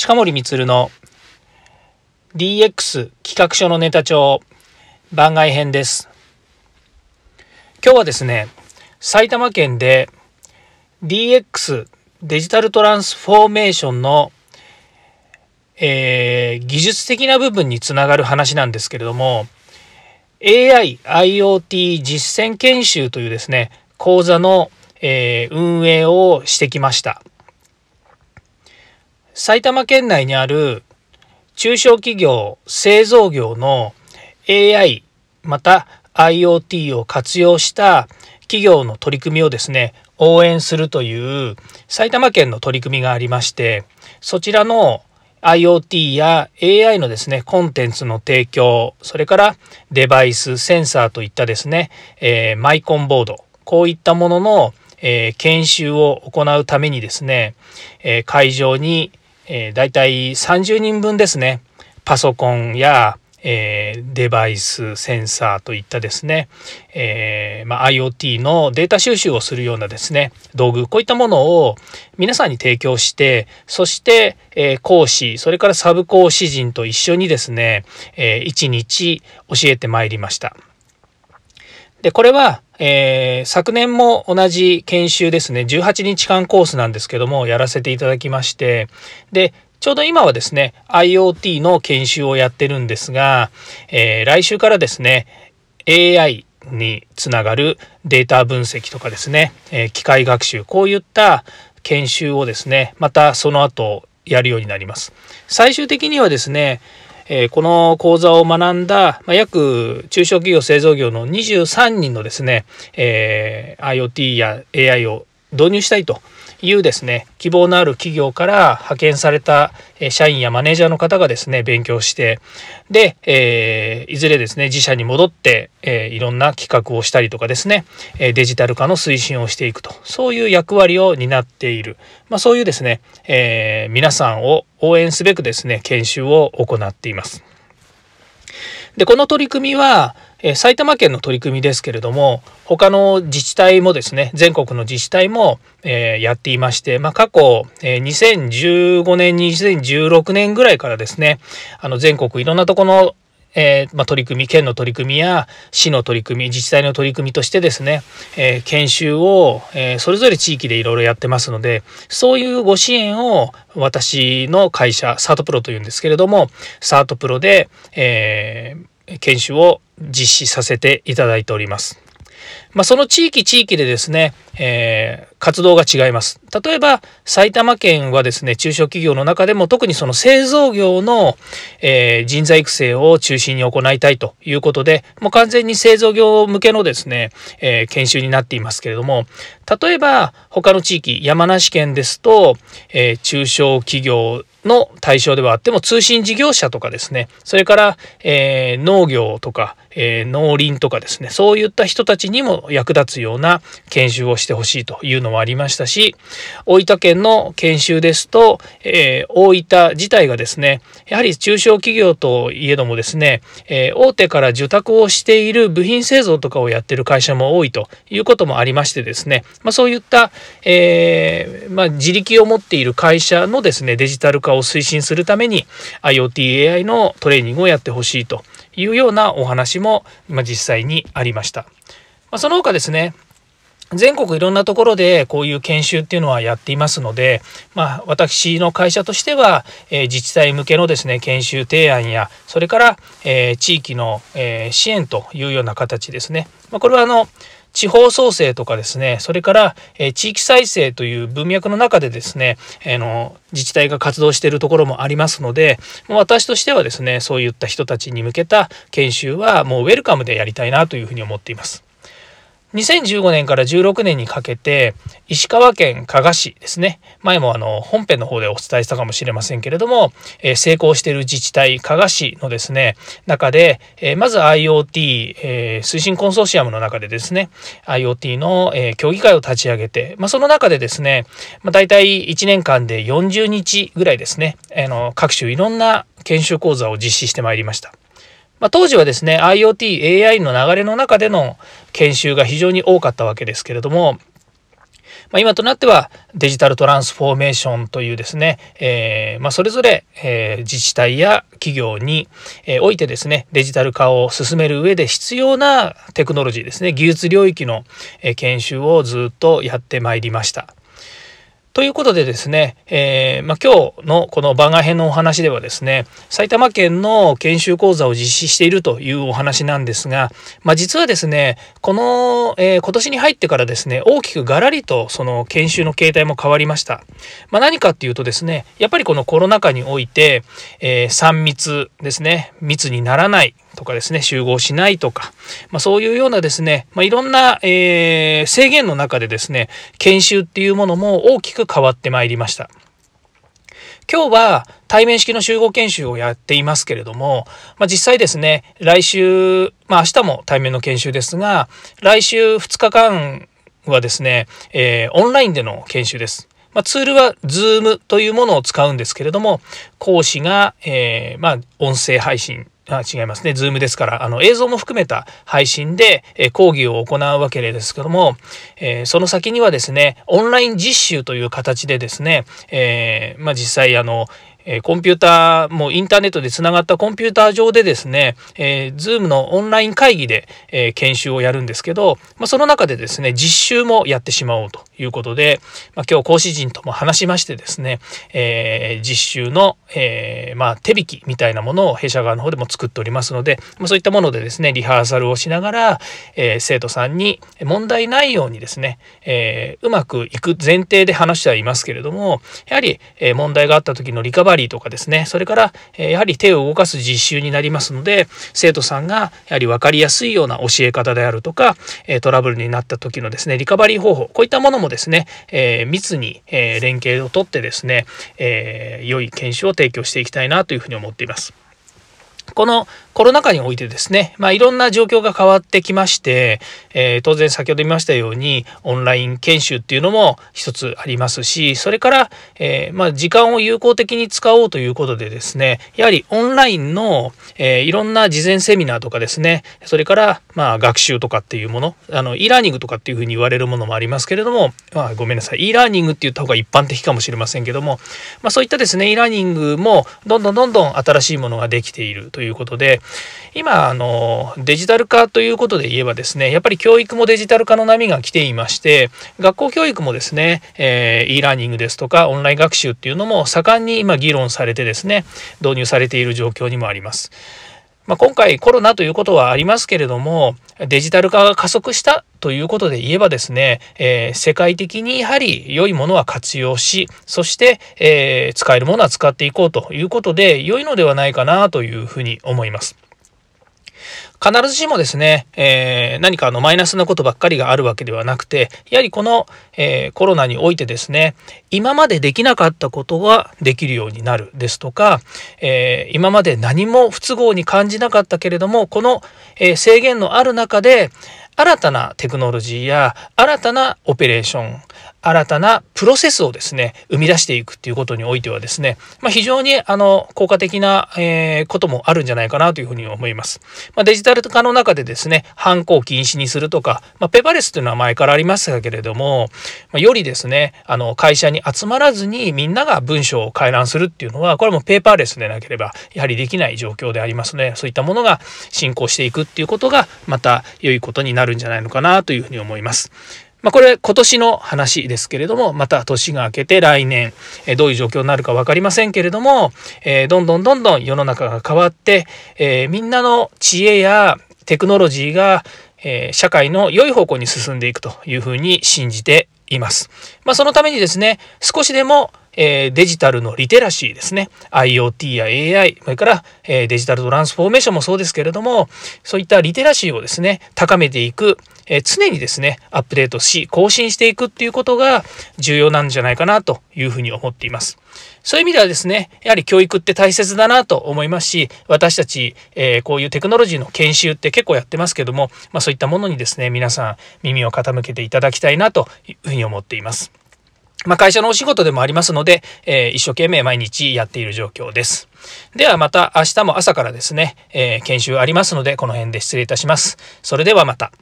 近森光の DX 企画書のネタ帳番外編です。今日はですね、埼玉県で DX デジタルトランスフォーメーションの、えー、技術的な部分につながる話なんですけれども AI、IoT 実践研修というですね、講座の、えー、運営をしてきました。埼玉県内にある中小企業、製造業の AI また IoT を活用した企業の取り組みをですね、応援するという埼玉県の取り組みがありまして、そちらの IoT や AI のですね、コンテンツの提供、それからデバイス、センサーといったですね、えー、マイコンボード、こういったものの、えー、研修を行うためにですね、えー、会場にえー、大体30人分ですね。パソコンや、えー、デバイスセンサーといったですね、えー、まあ、IoT のデータ収集をするようなですね。道具こういったものを皆さんに提供してそして、え講師それからサブ講師陣と一緒にですね、え1日教えてまいりました。でこれはえー、昨年も同じ研修ですね、18日間コースなんですけども、やらせていただきまして、で、ちょうど今はですね、IoT の研修をやってるんですが、えー、来週からですね、AI につながるデータ分析とかですね、えー、機械学習、こういった研修をですね、またその後やるようになります。最終的にはですね、えこの講座を学んだ、ま約中小企業製造業の23人のですね、え IoT や AI を導入したいというですね希望のある企業から派遣された社員やマネージャーの方がですね勉強してで、えー、いずれですね自社に戻って、えー、いろんな企画をしたりとかですねデジタル化の推進をしていくとそういう役割を担っている、まあ、そういうですね、えー、皆さんを応援すべくですね研修を行っています。でこの取り組みはえ埼玉県の取り組みですけれども他の自治体もですね全国の自治体も、えやっていまして、まあ、過去、え2015年2016年ぐらいからですねあの全国いろんなところえー、まあ、取り組み県の取り組みや市の取り組み自治体の取り組みとしてですね、えー、研修を、えー、それぞれ地域でいろいろやってますのでそういうご支援を私の会社サートプロというんですけれどもサートプロで、え研修を実施させていただいております。まあ、その地域地域でですね、えー、活動が違います。例えば埼玉県はですね中小企業の中でも特にその製造業の、えー、人材育成を中心に行いたいということでもう完全に製造業向けのですね、えー、研修になっていますけれども例えば他の地域山梨県ですと、え中小企業の対象ではあっても通信事業者とかですね。それから、え農業とかえー、農林とかですねそういった人たちにも役立つような研修をしてほしいというのもありましたし大分県の研修ですと、えー、大分自体がですねやはり中小企業といえどもですね、えー、大手から受託をしている部品製造とかをやってる会社も多いということもありましてですね、まあ、そういった、えまあ、自力を持っている会社のですねデジタル化を推進するために IoTAI のトレーニングをやってほしいというようなお話も、ま実際にありました。ま、その他ですね全国いろんなところでこういう研修っていうのはやっていますので、まあ、私の会社としては、えー、自治体向けのですね研修提案やそれから、えー、地域の、えー、支援というような形ですね、まあ、これはあの地方創生とかですねそれから、え地域再生という文脈の中でですね、えの自治体が活動しているところもありますので私としてはですねそういった人たちに向けた研修はもうウェルカムでやりたいなというふうに思っています。2015年から16年にかけて石川県加賀市ですね前もあの本編の方でお伝えしたかもしれませんけれども、えー、成功している自治体加賀市のですね中で、えー、まず IoT、えー、推進コンソーシアムの中でですね IoT の、え協議会を立ち上げて、まあ、その中でですね、まあ、大体1年間で40日ぐらいですねあの各種いろんな研修講座を実施してまいりました。まあ、当時はですね IoT、AI の流れの中での研修が非常に多かったわけですけれども、まあ、今となってはデジタルトランスフォーメーションというですね、えー、まあ、それぞれ、えー、自治体や企業に、えおいてですねデジタル化を進める上で必要なテクノロジーですね技術領域の、え研修をずっとやってまいりました。ということでですね、えー、まあ、今日のこの番外編のお話ではですね、埼玉県の研修講座を実施しているというお話なんですが、まあ、実はですね、この、えー、今年に入ってからですね、大きくガラリとその研修の形態も変わりました。まあ、何かっていうとですね、やっぱりこのコロナ禍において、えー、3密ですね、密にならない、とかですね、集合しないとか、まあ、そういうようなですね、まあ、いろんな、えー、制限の中でですね、研修っていうものも大きく変わってまいりました。今日は対面式の集合研修をやっていますけれども、まあ、実際ですね、来週、まあ明日も対面の研修ですが、来週2日間はですね、えー、オンラインでの研修です。まあ、ツールは Zoom というものを使うんですけれども、講師が、えー、まあ、音声配信あ違いますね。ズームですから、あの、映像も含めた配信で、え講義を行うわけですけども、えー、その先にはですね、オンライン実習という形でですね、えー、まあ、実際、あの、えコンピューター、もインターネットでつながったコンピューター上でですね、えー、Zoom のオンライン会議で、え、研修をやるんですけど、まあ、その中でですね、実習もやってしまおうということで、ま、今日講師陣とも話しましてですね、え、実習の、え、ま、手引きみたいなものを弊社側の方でも作っておりますので、ま、そういったものでですね、リハーサルをしながら、え、生徒さんに問題ないようにですね、え、うまくいく前提で話してはいますけれども、やはり、え、問題があった時のリカバリーとかですね、それから、えやはり手を動かす実習になりますので、生徒さんがやはり分かりやすいような教え方であるとか、えトラブルになった時のですね、リカバリー方法、こういったものもですね、え密に、え連携をとってですね、え良い研修を提供していきたいなというふうに思っています。このコロナ禍においてですね、まあ、いろんな状況が変わってきまして、えー、当然先ほど言いましたようにオンライン研修っていうのも一つありますしそれから、えー、まあ、時間を有効的に使おうということでですねやはりオンラインの、えー、いろんな事前セミナーとかですねそれからまあ学習とかっていうものあの e ラーニングとかっていうふうに言われるものもありますけれども、まあ、ごめんなさい e ラーニングって言った方が一般的かもしれませんけども、まあ、そういったですね e ラーニングもどんどんどんどん新しいものができているということで今あのデジタル化ということで言えばですねやっぱり教育もデジタル化の波が来ていまして学校教育もですね、えー、e ラーニングですとかオンライン学習っていうのも盛んに今議論されてですね導入されている状況にもあります。まあ、今回コロナということはありますけれどもデジタル化が加速したということで言えばですね、えー、世界的にやはり良いものは活用しそして、えー、使えるものは使っていこうということで良いのではないかなというふうに思います。必ずしもですね、えー、何かあのマイナスなことばっかりがあるわけではなくて、やはりこの、えー、コロナにおいてですね、今までできなかったことができるようになるですとか、えー、今まで何も不都合に感じなかったけれども、この、え制限のある中で、新たなテクノロジーや新たなオペレーション新たなプロセスをですね生み出していくっていうことにおいてはですね、まあ、非常にあの効果的な、えー、こともあるんじゃないかなというふうに思います。まあ、デジタル化の中でですね犯行を禁止にするとか、まあ、ペーパーレスというのは前からありましたけれども、まあ、よりですねあの会社に集まらずにみんなが文章を回覧するっていうのはこれもペーパーレスでなければやはりできない状況でありますのでそういったものが進行していくっていうことがまた良いことになるんじゃないのかなというふうに思います。まあ、これ今年の話ですけれどもまた年が明けて来年、えどういう状況になるか分かりませんけれども、えどんどんどんどん世の中が変わって、えみんなの知恵やテクノロジーが、え社会の良い方向に進んでいくというふうに信じています。まあ、そのためにですね少しでもえー、デジタルのリテラシーですね IoT や AI それから、えー、デジタルトランスフォーメーションもそうですけれどもそういったリテラシーをですね高めていく、えー、常にですねアップデートし更新していくっていうことが重要なんじゃないかなというふうに思っています。そういう意味ではですねやはり教育って大切だなと思いますし私たち、えー、こういうテクノロジーの研修って結構やってますけども、まあ、そういったものにですね皆さん耳を傾けていただきたいなというふうに思っています。まあ、会社のお仕事でもありますので、えー、一生懸命毎日やっている状況です。ではまた明日も朝からですね、えー、研修ありますので、この辺で失礼いたします。それではまた。